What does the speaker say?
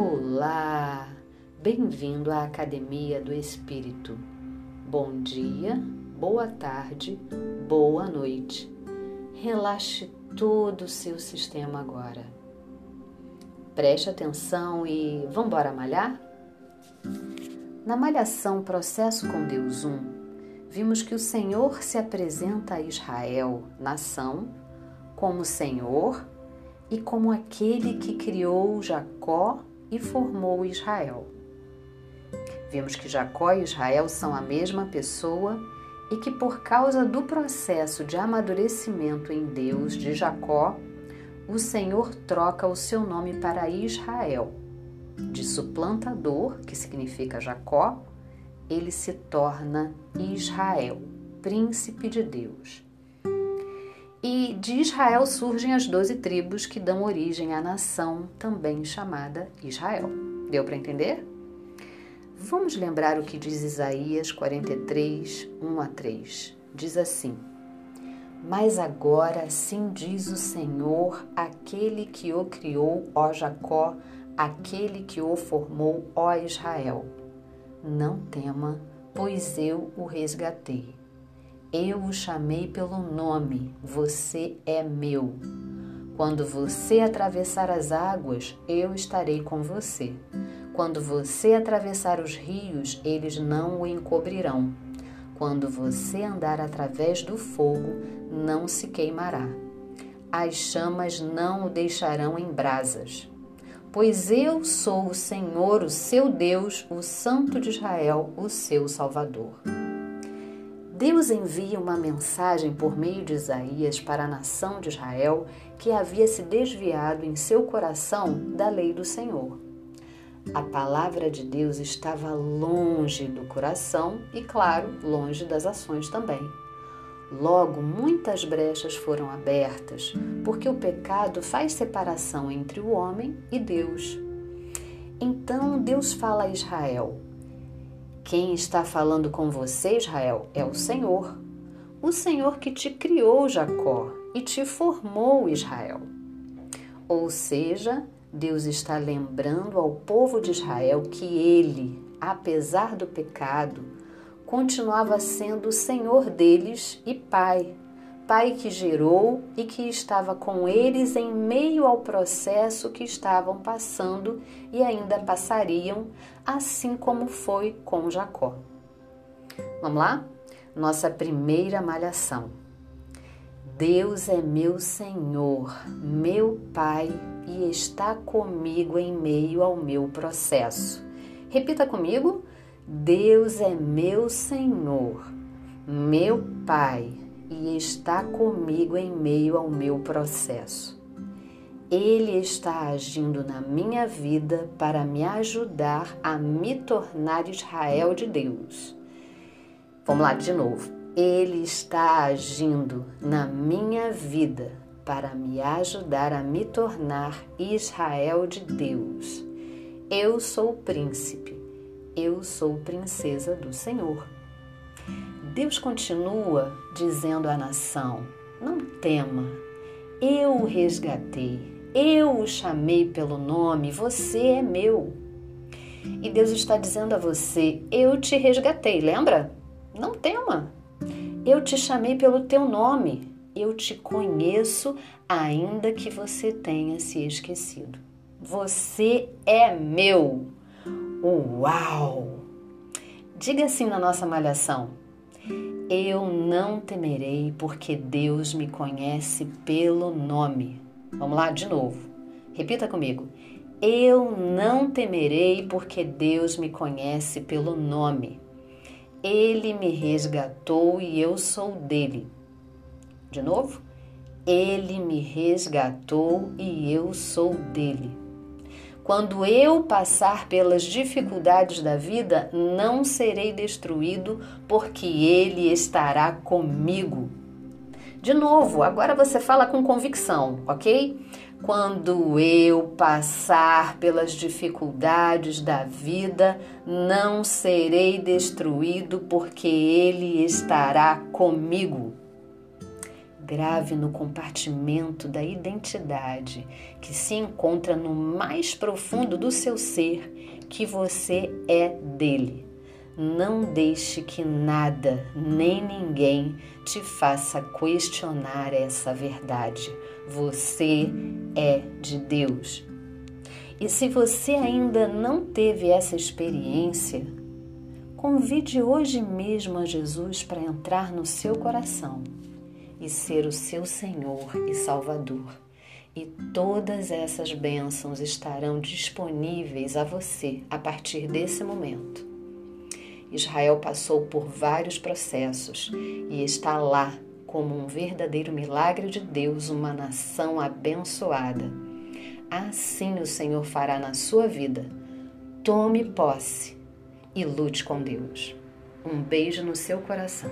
Olá! Bem-vindo à Academia do Espírito. Bom dia, boa tarde, boa noite. Relaxe todo o seu sistema agora. Preste atenção e vamos embora malhar? Na malhação Processo com Deus 1, vimos que o Senhor se apresenta a Israel, nação, como Senhor e como aquele que criou Jacó e formou Israel. Vimos que Jacó e Israel são a mesma pessoa e que, por causa do processo de amadurecimento em Deus de Jacó, o Senhor troca o seu nome para Israel. De suplantador, que significa Jacó, ele se torna Israel, príncipe de Deus. E de Israel surgem as doze tribos que dão origem à nação também chamada Israel. Deu para entender? Vamos lembrar o que diz Isaías 43, 1 a 3. Diz assim: Mas agora assim diz o Senhor, aquele que o criou, ó Jacó, aquele que o formou, ó Israel. Não tema, pois eu o resgatei eu o chamei pelo nome, você é meu. Quando você atravessar as águas, eu estarei com você. Quando você atravessar os rios, eles não o encobrirão. Quando você andar através do fogo, não se queimará. As chamas não o deixarão em brasas. Pois eu sou o Senhor, o seu Deus, o Santo de Israel, o seu Salvador. Deus envia uma mensagem por meio de Isaías para a nação de Israel que havia se desviado em seu coração da lei do Senhor. A palavra de Deus estava longe do coração e, claro, longe das ações também. Logo, muitas brechas foram abertas, porque o pecado faz separação entre o homem e Deus. Então Deus fala a Israel: quem está falando com você, Israel, é o Senhor. O Senhor que te criou, Jacó, e te formou, Israel. Ou seja, Deus está lembrando ao povo de Israel que ele, apesar do pecado, continuava sendo o Senhor deles e Pai, Pai que gerou e que estava com eles em meio ao processo que estavam passando e ainda passariam, assim como foi com Jacó. Vamos lá? Nossa primeira malhação. Deus é meu Senhor, meu Pai e está comigo em meio ao meu processo. Repita comigo: Deus é meu Senhor, meu Pai e está comigo em meio ao meu processo. Ele está agindo na minha vida para me ajudar a me tornar Israel de Deus. Vamos lá de novo. Ele está agindo na minha vida para me ajudar a me tornar Israel de Deus. Eu sou príncipe, eu sou princesa do Senhor. Deus continua dizendo à nação: Não tema, eu o resgatei, eu o chamei pelo nome, você é meu. E Deus está dizendo a você: Eu te resgatei, lembra? Não tema. Eu te chamei pelo teu nome, eu te conheço, ainda que você tenha se esquecido. Você é meu. Uau! Diga assim na nossa malhação: eu não temerei, porque Deus me conhece pelo nome. Vamos lá de novo. Repita comigo. Eu não temerei, porque Deus me conhece pelo nome. Ele me resgatou e eu sou dele. De novo. Ele me resgatou e eu sou dele. Quando eu passar pelas dificuldades da vida, não serei destruído, porque Ele estará comigo. De novo, agora você fala com convicção, ok? Quando eu passar pelas dificuldades da vida, não serei destruído, porque Ele estará comigo. Grave no compartimento da identidade que se encontra no mais profundo do seu ser que você é dele. Não deixe que nada nem ninguém te faça questionar essa verdade. Você é de Deus. E se você ainda não teve essa experiência, convide hoje mesmo a Jesus para entrar no seu coração e ser o seu Senhor e Salvador. E todas essas bênçãos estarão disponíveis a você a partir desse momento. Israel passou por vários processos e está lá como um verdadeiro milagre de Deus, uma nação abençoada. Assim o Senhor fará na sua vida. Tome posse e lute com Deus. Um beijo no seu coração.